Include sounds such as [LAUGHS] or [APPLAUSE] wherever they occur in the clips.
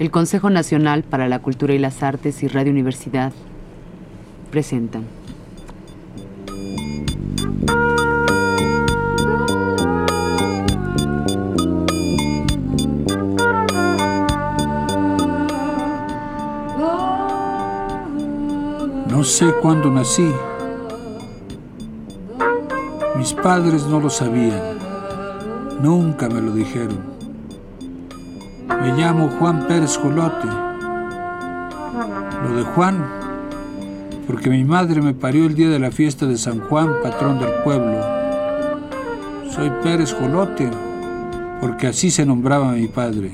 el Consejo Nacional para la Cultura y las Artes y Radio Universidad presentan. No sé cuándo nací. Mis padres no lo sabían. Nunca me lo dijeron. Me llamo Juan Pérez Jolote. Lo de Juan, porque mi madre me parió el día de la fiesta de San Juan, patrón del pueblo. Soy Pérez Jolote, porque así se nombraba mi padre.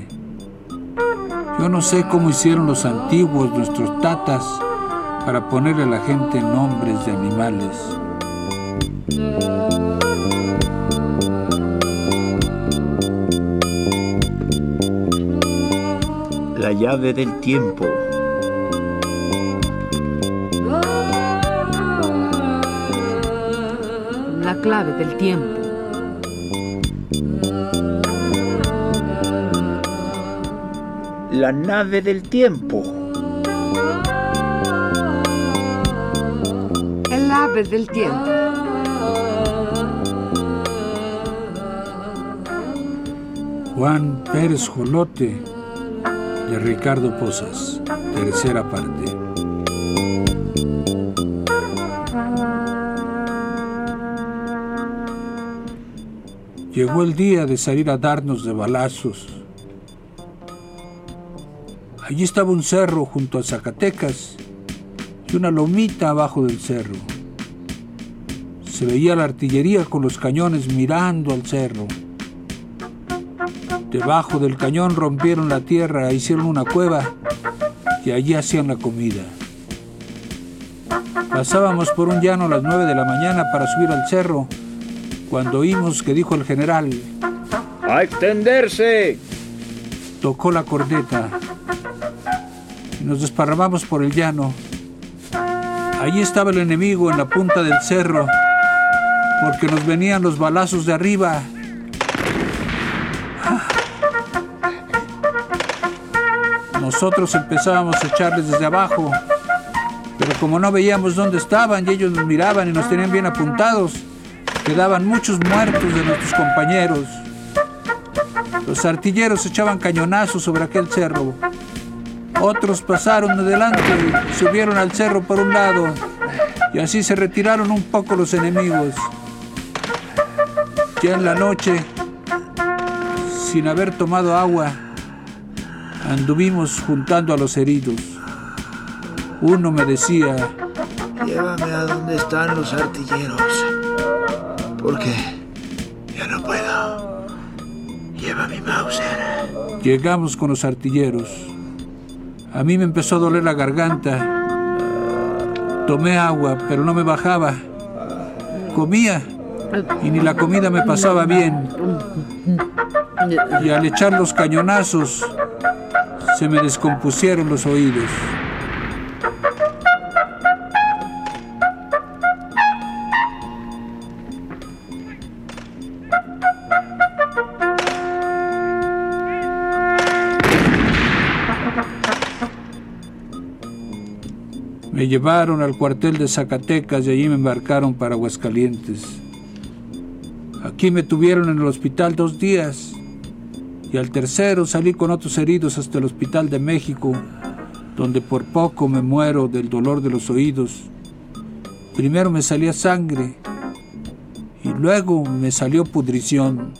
Yo no sé cómo hicieron los antiguos, nuestros tatas, para ponerle a la gente nombres de animales. Llave del tiempo. La clave del tiempo. La nave del tiempo. El ave del tiempo. Juan Pérez Jolote de Ricardo Posas, tercera parte. Llegó el día de salir a darnos de balazos. Allí estaba un cerro junto a Zacatecas y una lomita abajo del cerro. Se veía la artillería con los cañones mirando al cerro. Debajo del cañón rompieron la tierra, hicieron una cueva y allí hacían la comida. Pasábamos por un llano a las nueve de la mañana para subir al cerro cuando oímos que dijo el general, ¡A extenderse! Tocó la corneta y nos desparramamos por el llano. Allí estaba el enemigo en la punta del cerro porque nos venían los balazos de arriba. Nosotros empezábamos a echarles desde abajo, pero como no veíamos dónde estaban y ellos nos miraban y nos tenían bien apuntados, quedaban muchos muertos de nuestros compañeros. Los artilleros echaban cañonazos sobre aquel cerro. Otros pasaron adelante, subieron al cerro por un lado y así se retiraron un poco los enemigos. Ya en la noche, sin haber tomado agua, anduvimos juntando a los heridos. Uno me decía, Llévame a donde están los artilleros. Porque ya no puedo. Lleva mi Mauser. llegamos con los artilleros. A mí me empezó a doler la garganta. Tomé agua, pero no me bajaba. Comía y ni la comida me pasaba bien. Y al echar los cañonazos, se me descompusieron los oídos. Me llevaron al cuartel de Zacatecas y allí me embarcaron para Aguascalientes. Aquí me tuvieron en el hospital dos días y al tercero salí con otros heridos hasta el Hospital de México, donde por poco me muero del dolor de los oídos. Primero me salía sangre y luego me salió pudrición.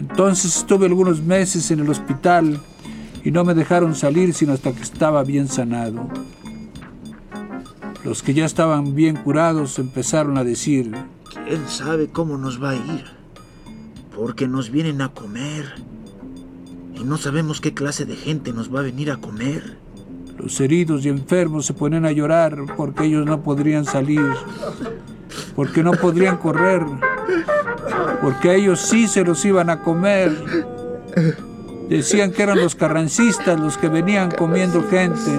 Entonces estuve algunos meses en el hospital y no me dejaron salir sino hasta que estaba bien sanado. Los que ya estaban bien curados empezaron a decir, ¿Quién sabe cómo nos va a ir? Porque nos vienen a comer. Y no sabemos qué clase de gente nos va a venir a comer. Los heridos y enfermos se ponen a llorar porque ellos no podrían salir, porque no podrían correr, porque ellos sí se los iban a comer. Decían que eran los carrancistas los que venían comiendo gente.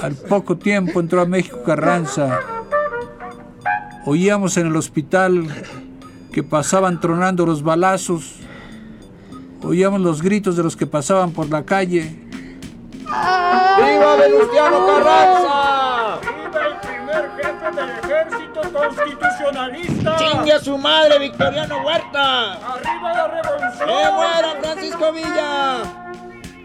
Al poco tiempo entró a México Carranza. Oíamos en el hospital que pasaban tronando los balazos. Oíamos los gritos de los que pasaban por la calle. ¡Viva Venustiano Carranza! ¡Viva el primer jefe del ejército constitucionalista! ¡Chingue a su madre, Victoriano Huerta! ¡Arriba la revolución! ¡Que muera Francisco Villa!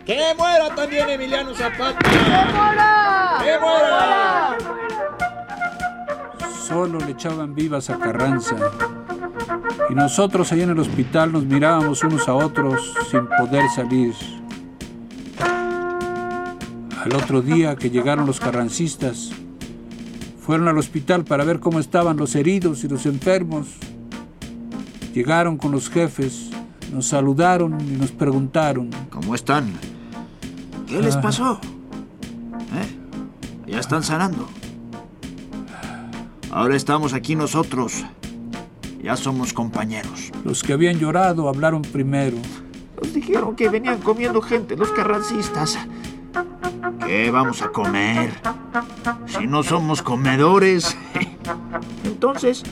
¡Que muera también Emiliano Zapata! ¡Que muera! ¡Que muera! Solo le echaban vivas a Carranza. Y nosotros allá en el hospital nos mirábamos unos a otros sin poder salir. Al otro día que llegaron los carrancistas, fueron al hospital para ver cómo estaban los heridos y los enfermos. Llegaron con los jefes, nos saludaron y nos preguntaron. ¿Cómo están? ¿Qué les pasó? ¿Eh? Ya están sanando. Ahora estamos aquí nosotros. Ya somos compañeros. Los que habían llorado hablaron primero. Nos dijeron que venían comiendo gente los carrancistas. ¿Qué vamos a comer? Si no somos comedores. [LAUGHS] Entonces,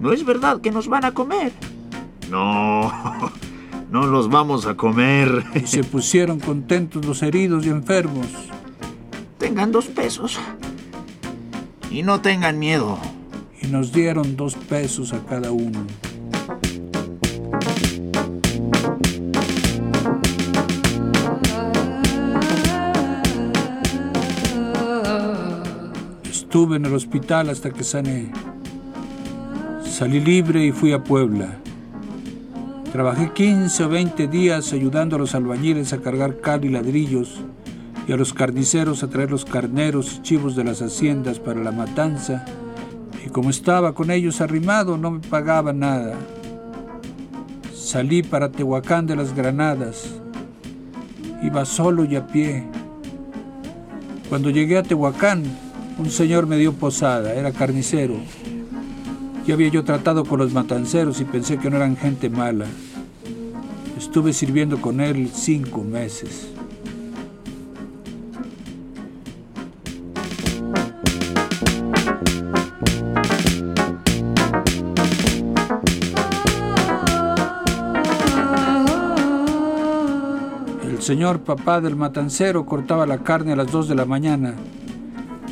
¿no es verdad que nos van a comer? No, [LAUGHS] no los vamos a comer. Y se [LAUGHS] pusieron contentos los heridos y enfermos. Tengan dos pesos. Y no tengan miedo. Y nos dieron dos pesos a cada uno. Estuve en el hospital hasta que sané. Salí libre y fui a Puebla. Trabajé 15 o 20 días ayudando a los albañiles a cargar cal y ladrillos y a los carniceros a traer los carneros y chivos de las haciendas para la matanza. Y como estaba con ellos arrimado, no me pagaban nada. Salí para Tehuacán de las Granadas. Iba solo y a pie. Cuando llegué a Tehuacán, un señor me dio posada, era carnicero. Ya había yo tratado con los matanceros y pensé que no eran gente mala. Estuve sirviendo con él cinco meses. Señor papá del matancero cortaba la carne a las dos de la mañana.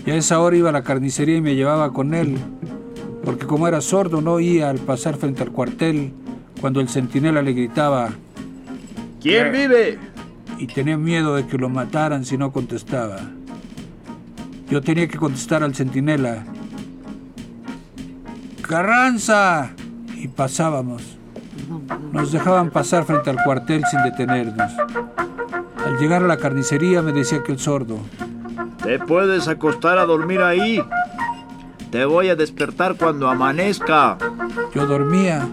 Y a esa hora iba a la carnicería y me llevaba con él, porque como era sordo no oía al pasar frente al cuartel cuando el centinela le gritaba ¿Quién vive? y tenía miedo de que lo mataran si no contestaba. Yo tenía que contestar al centinela. ¡Carranza! Y pasábamos. Nos dejaban pasar frente al cuartel sin detenernos. Al llegar a la carnicería me decía aquel sordo. Te puedes acostar a dormir ahí. Te voy a despertar cuando amanezca. Yo dormía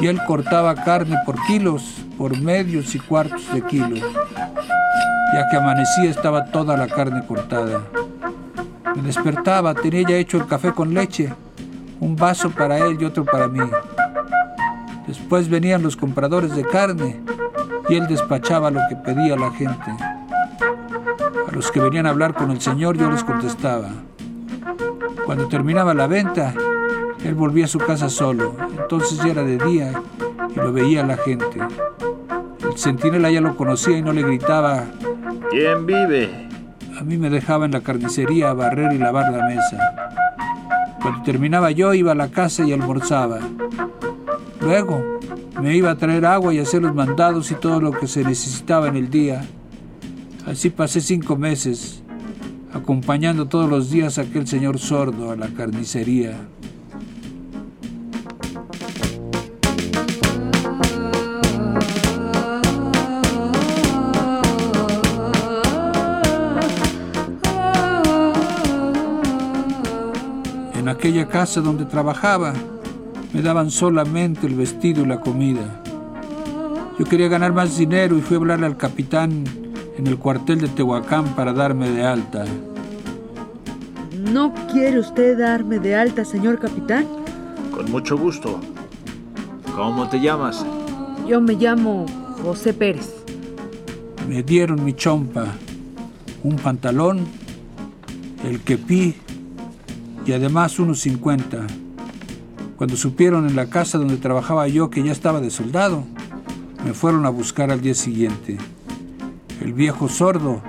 y él cortaba carne por kilos, por medios y cuartos de kilo. Ya que amanecía estaba toda la carne cortada. Me despertaba, tenía ya hecho el café con leche, un vaso para él y otro para mí. Después venían los compradores de carne y él despachaba lo que pedía la gente. A los que venían a hablar con el Señor yo les contestaba. Cuando terminaba la venta, él volvía a su casa solo. Entonces ya era de día y lo veía la gente. El centinela ya lo conocía y no le gritaba. ¿Quién vive? A mí me dejaba en la carnicería a barrer y lavar la mesa. Cuando terminaba yo iba a la casa y almorzaba. Luego me iba a traer agua y hacer los mandados y todo lo que se necesitaba en el día. Así pasé cinco meses, acompañando todos los días a aquel señor sordo a la carnicería. En aquella casa donde trabajaba, me daban solamente el vestido y la comida. Yo quería ganar más dinero y fui a hablarle al capitán en el cuartel de Tehuacán para darme de alta. ¿No quiere usted darme de alta, señor capitán? Con mucho gusto. ¿Cómo te llamas? Yo me llamo José Pérez. Me dieron mi chompa, un pantalón, el quepí y además unos 50. Cuando supieron en la casa donde trabajaba yo que ya estaba de soldado, Me fueron a buscar al día siguiente. El viejo sordo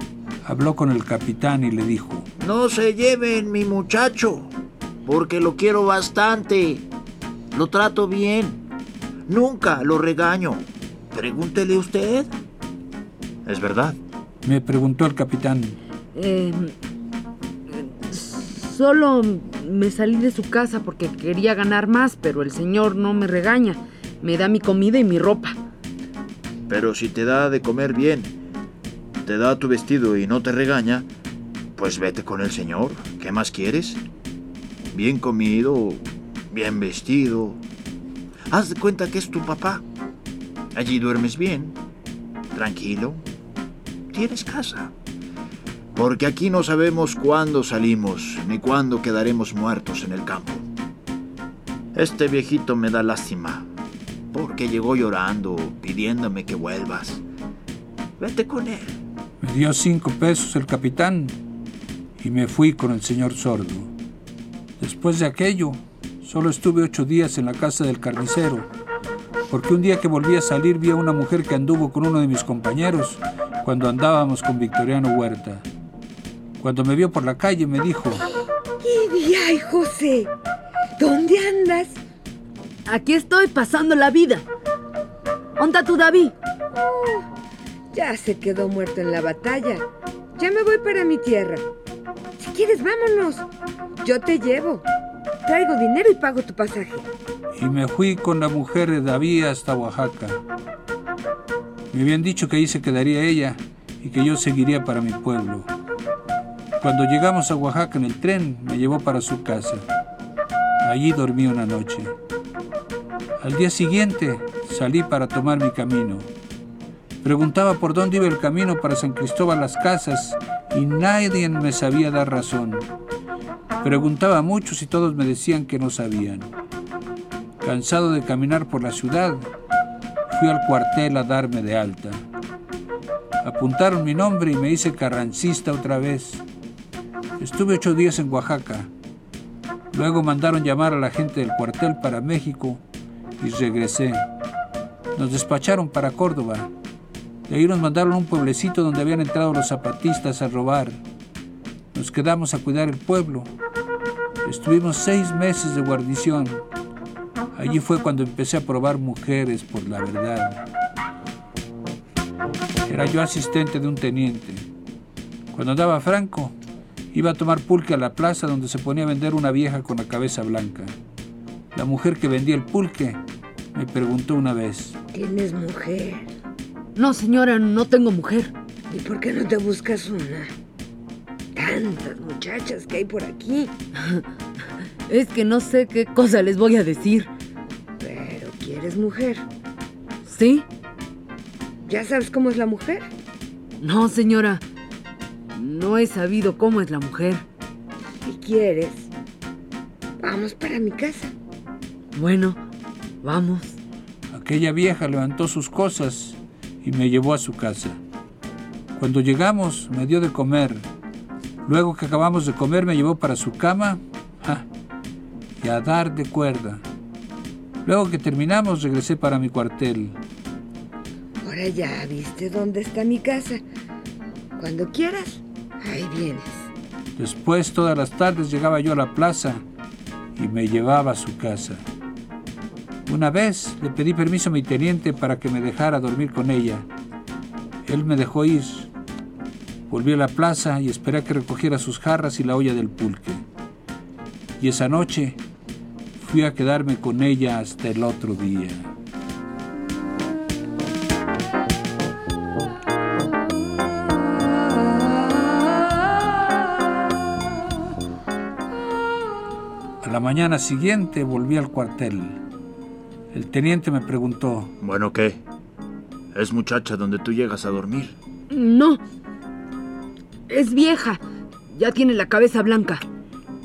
habló con el capitán y le dijo, No se lleven mi muchacho, porque lo quiero bastante. Lo trato bien. Nunca lo regaño. Pregúntele usted. Es verdad. Me preguntó el capitán. Eh, solo me salí de su casa porque quería ganar más, pero el señor no me regaña. Me da mi comida y mi ropa. Pero si te da de comer bien, te da tu vestido y no te regaña, pues vete con el Señor. ¿Qué más quieres? Bien comido, bien vestido. Haz de cuenta que es tu papá. Allí duermes bien, tranquilo. Tienes casa. Porque aquí no sabemos cuándo salimos ni cuándo quedaremos muertos en el campo. Este viejito me da lástima, porque llegó llorando, pidiéndome que vuelvas. Vete con él. Me dio cinco pesos el capitán y me fui con el señor sordo. Después de aquello, solo estuve ocho días en la casa del carnicero, porque un día que volví a salir vi a una mujer que anduvo con uno de mis compañeros cuando andábamos con Victoriano Huerta. Cuando me vio por la calle me dijo, ¿Qué ay, José? ¿Dónde andas? Aquí estoy pasando la vida. ¿Onda tu David? Oh, ya se quedó muerto en la batalla. Ya me voy para mi tierra. Si quieres, vámonos. Yo te llevo. Traigo dinero y pago tu pasaje. Y me fui con la mujer de David hasta Oaxaca. Me habían dicho que ahí se quedaría ella y que yo seguiría para mi pueblo. Cuando llegamos a Oaxaca en el tren, me llevó para su casa. Allí dormí una noche. Al día siguiente salí para tomar mi camino. Preguntaba por dónde iba el camino para San Cristóbal las Casas y nadie me sabía dar razón. Preguntaba a muchos y todos me decían que no sabían. Cansado de caminar por la ciudad, fui al cuartel a darme de alta. Apuntaron mi nombre y me hice carrancista otra vez. Estuve ocho días en Oaxaca. Luego mandaron llamar a la gente del cuartel para México y regresé. Nos despacharon para Córdoba. De ahí nos mandaron a un pueblecito donde habían entrado los zapatistas a robar. Nos quedamos a cuidar el pueblo. Estuvimos seis meses de guarnición. Allí fue cuando empecé a probar mujeres por la verdad. Era yo asistente de un teniente. Cuando andaba Franco, iba a tomar pulque a la plaza donde se ponía a vender una vieja con la cabeza blanca. La mujer que vendía el pulque me preguntó una vez. ¿Tienes mujer? No, señora, no tengo mujer. ¿Y por qué no te buscas una? Tantas muchachas que hay por aquí. [LAUGHS] Es que no sé qué cosa les voy a decir. Pero quieres mujer. ¿Sí? ¿Ya sabes cómo es la mujer? No, señora. No he sabido cómo es la mujer. ¿Y quieres? Vamos para mi casa. Bueno, vamos. Aquella vieja levantó sus cosas y me llevó a su casa. Cuando llegamos me dio de comer. Luego que acabamos de comer me llevó para su cama ¡ja! y a dar de cuerda. Luego que terminamos regresé para mi cuartel. Ahora ya viste dónde está mi casa. Cuando quieras, ahí vienes. Después todas las tardes llegaba yo a la plaza y me llevaba a su casa. Una vez le pedí permiso a mi teniente para que me dejara dormir con ella. Él me dejó ir. Volví a la plaza y esperé a que recogiera sus jarras y la olla del pulque. Y esa noche fui a quedarme con ella hasta el otro día. La mañana siguiente volví al cuartel. El teniente me preguntó, Bueno, ¿qué? ¿Es muchacha donde tú llegas a dormir? No. Es vieja. Ya tiene la cabeza blanca.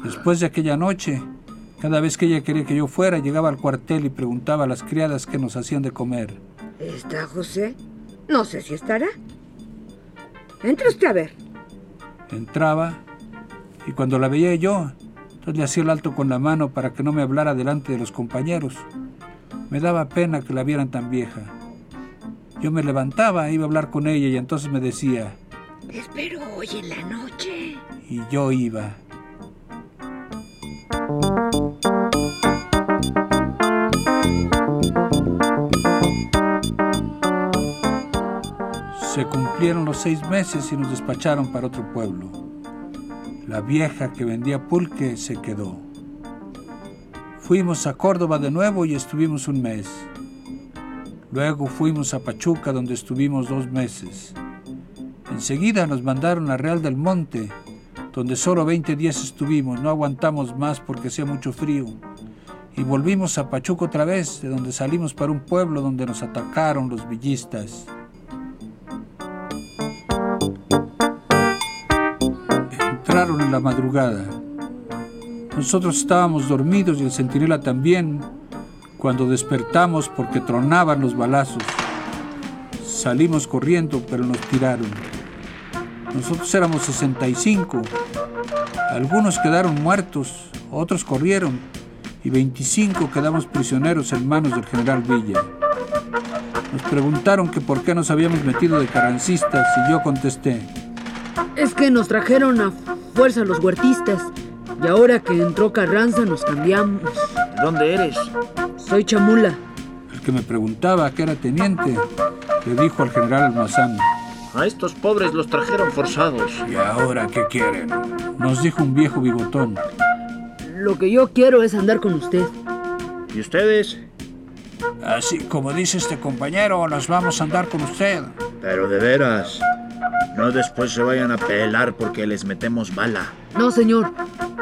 Después de aquella noche, cada vez que ella quería que yo fuera, llegaba al cuartel y preguntaba a las criadas qué nos hacían de comer. ¿Está José? No sé si estará. Entre usted a ver. Entraba y cuando la veía yo, entonces le hacía el alto con la mano para que no me hablara delante de los compañeros. Me daba pena que la vieran tan vieja. Yo me levantaba, iba a hablar con ella y entonces me decía, espero hoy en la noche. Y yo iba. Se cumplieron los seis meses y nos despacharon para otro pueblo. La vieja que vendía pulque se quedó. Fuimos a Córdoba de nuevo y estuvimos un mes. Luego fuimos a Pachuca donde estuvimos dos meses. Enseguida nos mandaron a Real del Monte, donde solo 20 días estuvimos, no aguantamos más porque hacía mucho frío. Y volvimos a Pachuca otra vez, de donde salimos para un pueblo donde nos atacaron los villistas. Entraron en la madrugada. Nosotros estábamos dormidos y el centinela también cuando despertamos porque tronaban los balazos. Salimos corriendo, pero nos tiraron. Nosotros éramos 65. Algunos quedaron muertos, otros corrieron y 25 quedamos prisioneros en manos del general Villa. Nos preguntaron que por qué nos habíamos metido de carancistas y yo contesté. Es que nos trajeron a fuerza los huertistas y ahora que entró Carranza nos cambiamos. ¿De dónde eres? Soy Chamula. El que me preguntaba que era teniente le dijo al general Almazán. A estos pobres los trajeron forzados. ¿Y ahora qué quieren? Nos dijo un viejo bigotón. Lo que yo quiero es andar con usted. ¿Y ustedes? Así como dice este compañero, nos vamos a andar con usted. Pero de veras, no después se vayan a pelar porque les metemos bala. No, señor,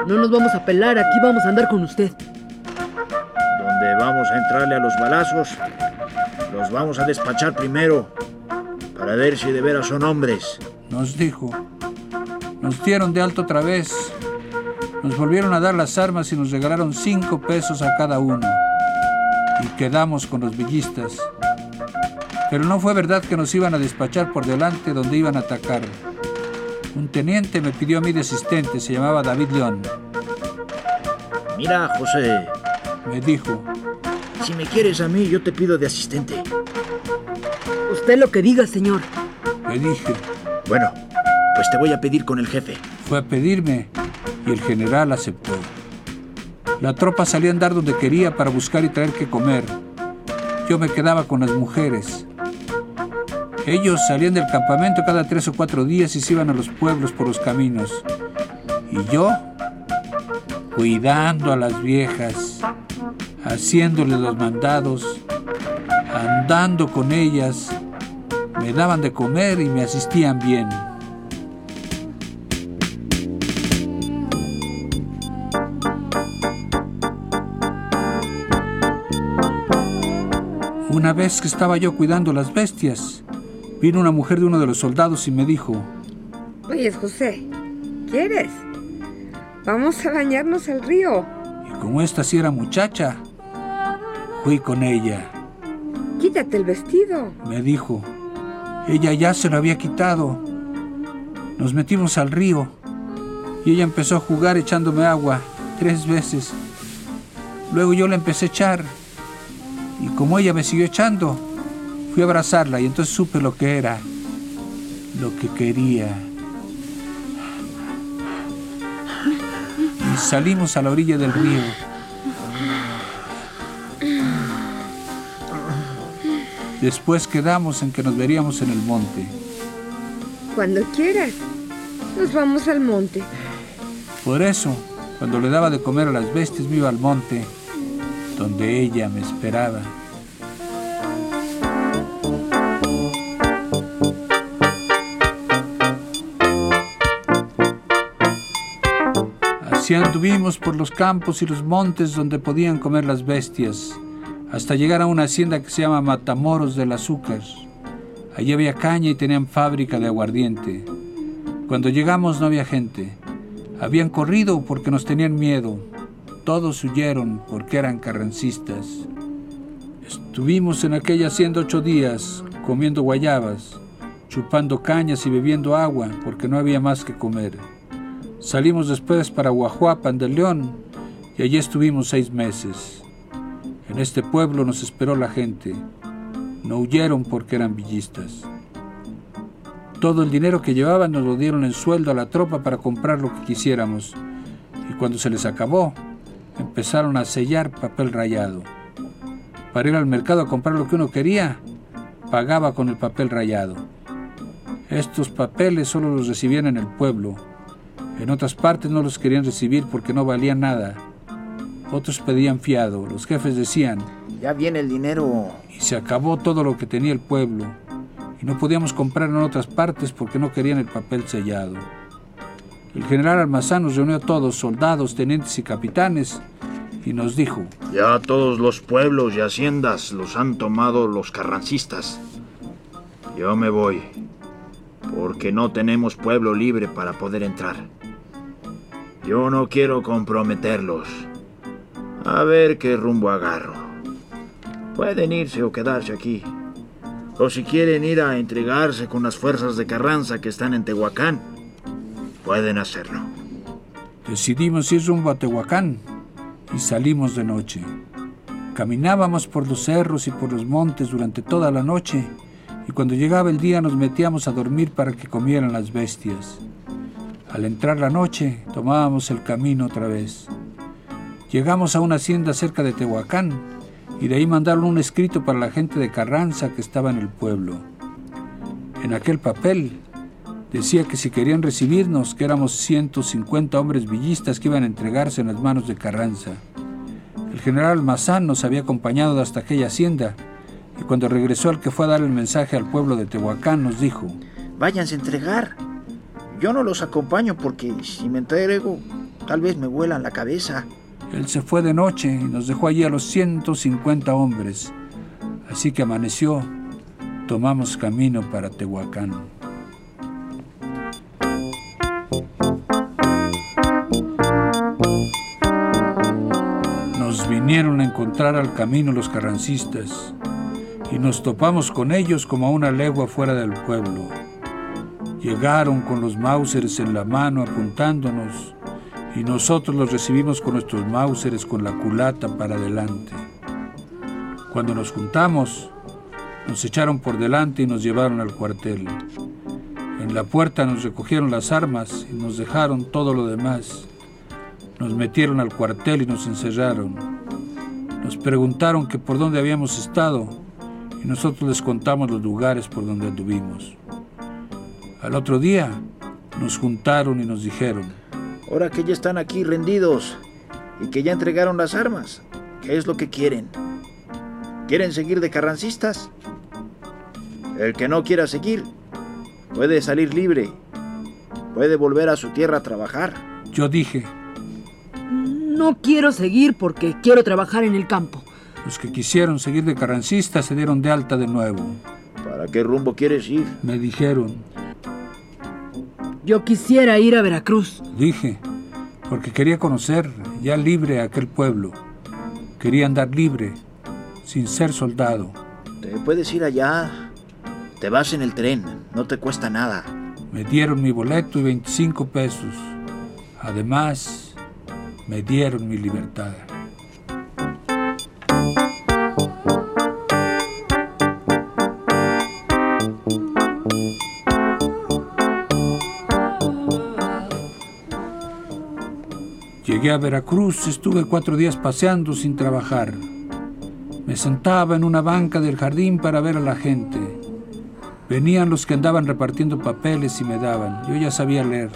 no nos vamos a pelar, aquí vamos a andar con usted. Donde vamos a entrarle a los balazos, los vamos a despachar primero para ver si de veras son hombres. Nos dijo. Nos dieron de alto otra vez. Nos volvieron a dar las armas y nos regalaron cinco pesos a cada uno. Y quedamos con los villistas. Pero no fue verdad que nos iban a despachar por delante donde iban a atacar. Un teniente me pidió a mí de asistente, se llamaba David León. Mira, José, Me dijo, si me quieres a mí, yo te pido de asistente. Usted lo que diga, señor. le dije, Bueno, pues te voy a pedir con el jefe. fue a pedirme y el general aceptó. La tropa salía a andar donde quería para buscar y traer que comer. Yo me quedaba con las mujeres. Ellos salían del campamento cada tres o cuatro días y se iban a los pueblos por los caminos. Y yo, cuidando a las viejas, haciéndoles los mandados, andando con ellas, me daban de comer y me asistían bien. Una vez que estaba yo cuidando las bestias, vino una mujer de uno de los soldados y me dijo, Oye, José, ¿quieres? Vamos a bañarnos al río. y como esta sí era muchacha, fui con ella. Quítate el vestido. Me dijo, ella ya se lo había quitado. Nos metimos al río y ella empezó a jugar echándome agua tres veces. Luego yo la empecé a echar y como ella me siguió echando, fui a abrazarla y entonces supe lo que era, lo que quería. Y salimos a la orilla del río. Después quedamos en que nos veríamos en el monte. Cuando quieras. Nos vamos al monte. Por eso, cuando le daba de comer a las bestias, me iba al monte, donde ella me esperaba. Así anduvimos por los campos y los montes donde podían comer las bestias, hasta llegar a una hacienda que se llama Matamoros del Azúcar. Allí había caña y tenían fábrica de aguardiente. Cuando llegamos no había gente. Habían corrido porque nos tenían miedo. Todos huyeron porque eran carrancistas. Estuvimos en aquella hacienda ocho días, comiendo guayabas, chupando cañas y bebiendo agua porque no había más que comer. Salimos después para Guajuapan del León y allí estuvimos seis meses. En este pueblo nos esperó la gente. No huyeron porque eran villistas. Todo el dinero que llevaban nos lo dieron en sueldo a la tropa para comprar lo que quisiéramos. Y cuando se les acabó, empezaron a sellar papel rayado. Para ir al mercado a comprar lo que uno quería, pagaba con el papel rayado. Estos papeles solo los recibían en el pueblo. En otras partes no los querían recibir porque no valían nada. Otros pedían fiado. Los jefes decían, ya viene el dinero. Y se acabó todo lo que tenía el pueblo. Y no podíamos comprar en otras partes porque no querían el papel sellado. El general Almazán nos reunió a todos, soldados, tenientes y capitanes, y nos dijo, Ya todos los pueblos y haciendas los han tomado los carrancistas. Yo me voy, porque no tenemos pueblo libre para poder entrar. Yo no quiero comprometerlos. A ver qué rumbo agarro. Pueden irse o quedarse aquí. O si quieren ir a entregarse con las fuerzas de Carranza que están en Tehuacán, pueden hacerlo. Decidimos ir rumbo a Tehuacán y salimos de noche. Caminábamos por los cerros y por los montes durante toda la noche y cuando llegaba el día nos metíamos a dormir para que comieran las bestias. Al entrar la noche tomábamos el camino otra vez. Llegamos a una hacienda cerca de Tehuacán y de ahí mandaron un escrito para la gente de Carranza que estaba en el pueblo. En aquel papel decía que si querían recibirnos, que éramos 150 hombres villistas que iban a entregarse en las manos de Carranza. El general Mazán nos había acompañado hasta aquella hacienda y cuando regresó al que fue a dar el mensaje al pueblo de Tehuacán nos dijo, Váyanse a entregar. Yo no los acompaño porque si me entrego, tal vez me vuelan la cabeza. Él se fue de noche y nos dejó allí a los 150 hombres. Así que amaneció, tomamos camino para Tehuacán. Nos vinieron a encontrar al camino los carrancistas y nos topamos con ellos como a una legua fuera del pueblo. Llegaron con los Mausers en la mano apuntándonos y nosotros los recibimos con nuestros Mausers con la culata para adelante. Cuando nos juntamos, nos echaron por delante y nos llevaron al cuartel. En la puerta nos recogieron las armas y nos dejaron todo lo demás. Nos metieron al cuartel y nos encerraron. Nos preguntaron que por dónde habíamos estado y nosotros les contamos los lugares por donde anduvimos. Al otro día nos juntaron y nos dijeron, Ahora que ya están aquí rendidos y que ya entregaron las armas, ¿qué es lo que quieren? ¿Quieren seguir de carrancistas? El que no quiera seguir puede salir libre, puede volver a su tierra a trabajar. Yo dije, No quiero seguir porque quiero trabajar en el campo. los que quisieron seguir de carrancistas se dieron de alta de nuevo. ¿Para qué rumbo quieres ir? Me dijeron, Yo quisiera ir a Veracruz. dije, porque quería conocer ya libre aquel pueblo. Quería andar libre, sin ser soldado. Te puedes ir allá. Te vas en el tren, no te cuesta nada. Me dieron mi boleto y 25 pesos. Además, me dieron mi libertad. Llegué a Veracruz, estuve cuatro días paseando sin trabajar. Me sentaba en una banca del jardín para ver a la gente. Venían los que andaban repartiendo papeles y me daban. Yo ya sabía leer.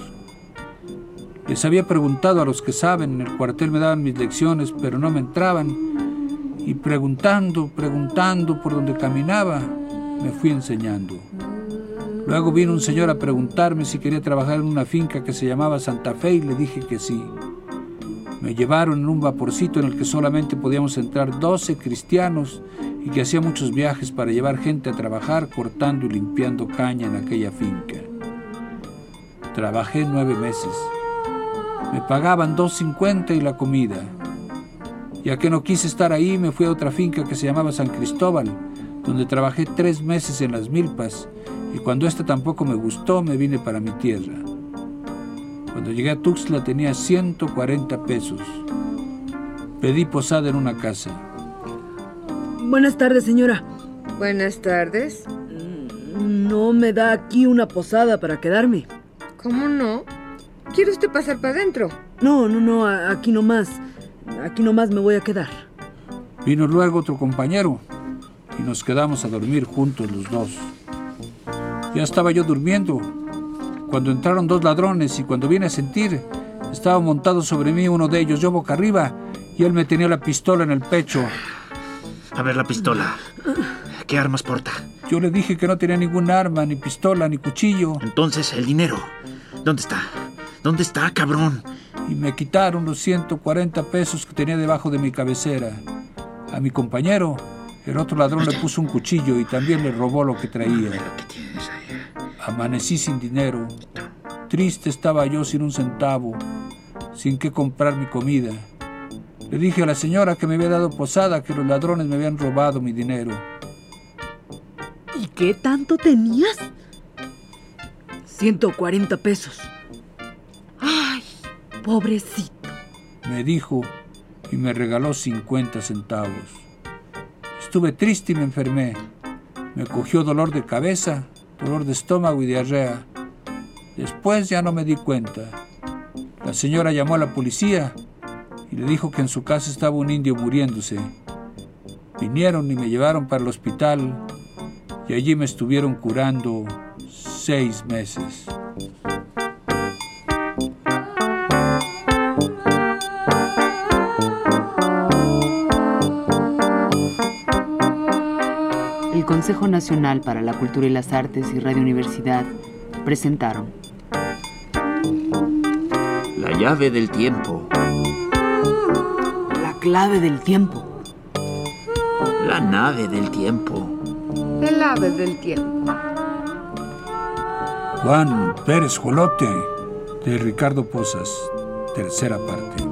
Les había preguntado a los que saben, en el cuartel me daban mis lecciones, pero no me entraban. Y preguntando, preguntando por donde caminaba, me fui enseñando. Luego vino un señor a preguntarme si quería trabajar en una finca que se llamaba Santa Fe y le dije que sí. Me llevaron en un vaporcito en el que solamente podíamos entrar 12 cristianos y que hacía muchos viajes para llevar gente a trabajar cortando y limpiando caña en aquella finca. Trabajé nueve meses. Me pagaban 2.50 y la comida. Ya que no quise estar ahí, me fui a otra finca que se llamaba San Cristóbal, donde trabajé tres meses en las milpas y cuando esta tampoco me gustó, me vine para mi tierra. Cuando llegué a Tuxtla tenía 140 pesos. Pedí posada en una casa. Buenas tardes, señora. Buenas tardes. No me da aquí una posada para quedarme. ¿Cómo no? ¿Quiere usted pasar para adentro? No, no, no, aquí nomás. Aquí nomás me voy a quedar. Vino luego otro compañero y nos quedamos a dormir juntos los dos. Ya estaba yo durmiendo cuando entraron dos ladrones y cuando vine a sentir, estaba montado sobre mí uno de ellos, yo boca arriba, y él me tenía la pistola en el pecho. A ver la pistola. ¿Qué armas porta? Yo le dije que no tenía ningún arma, ni pistola, ni cuchillo, Entonces, el dinero. ¿Dónde está? ¿Dónde está, cabrón? y me quitaron los 140 pesos que tenía debajo de mi cabecera. A mi compañero, el otro ladrón le puso un cuchillo y también le robó lo que traía. ¿Qué tienes ahí? Amanecí sin dinero. Triste estaba yo sin un centavo, sin qué comprar mi comida. Le dije a la señora que me había dado posada que los ladrones me habían robado mi dinero. ¿Y qué tanto tenías? 140 pesos. Ay, pobrecito. Me dijo y me regaló 50 centavos. Estuve triste y me enfermé. Me cogió dolor de cabeza, dolor de estómago y diarrea. Después ya no me di cuenta. La señora llamó a la policía y le dijo que en su casa estaba un indio muriéndose. Vinieron y me llevaron para el hospital y allí me estuvieron curando seis meses. Consejo Nacional para la Cultura y las Artes y Radio Universidad presentaron La llave del tiempo. La clave del tiempo. La nave del tiempo. El ave del tiempo. Juan Pérez Jolote, de Ricardo Posas, tercera parte.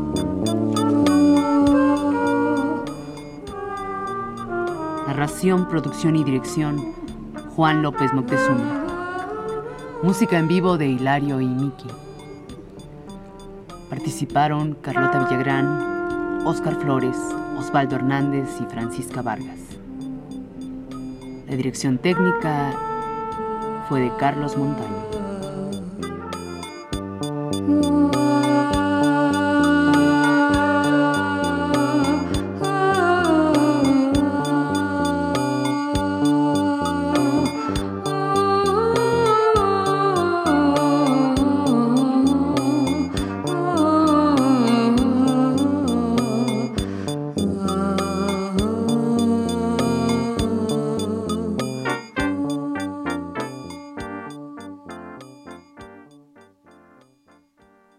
Producción y dirección, Juan López Moctezuma. Música en vivo de Hilario y Miki. Participaron Carlota Villagrán, Óscar Flores, Osvaldo Hernández y Francisca Vargas. La dirección técnica fue de Carlos Montaño.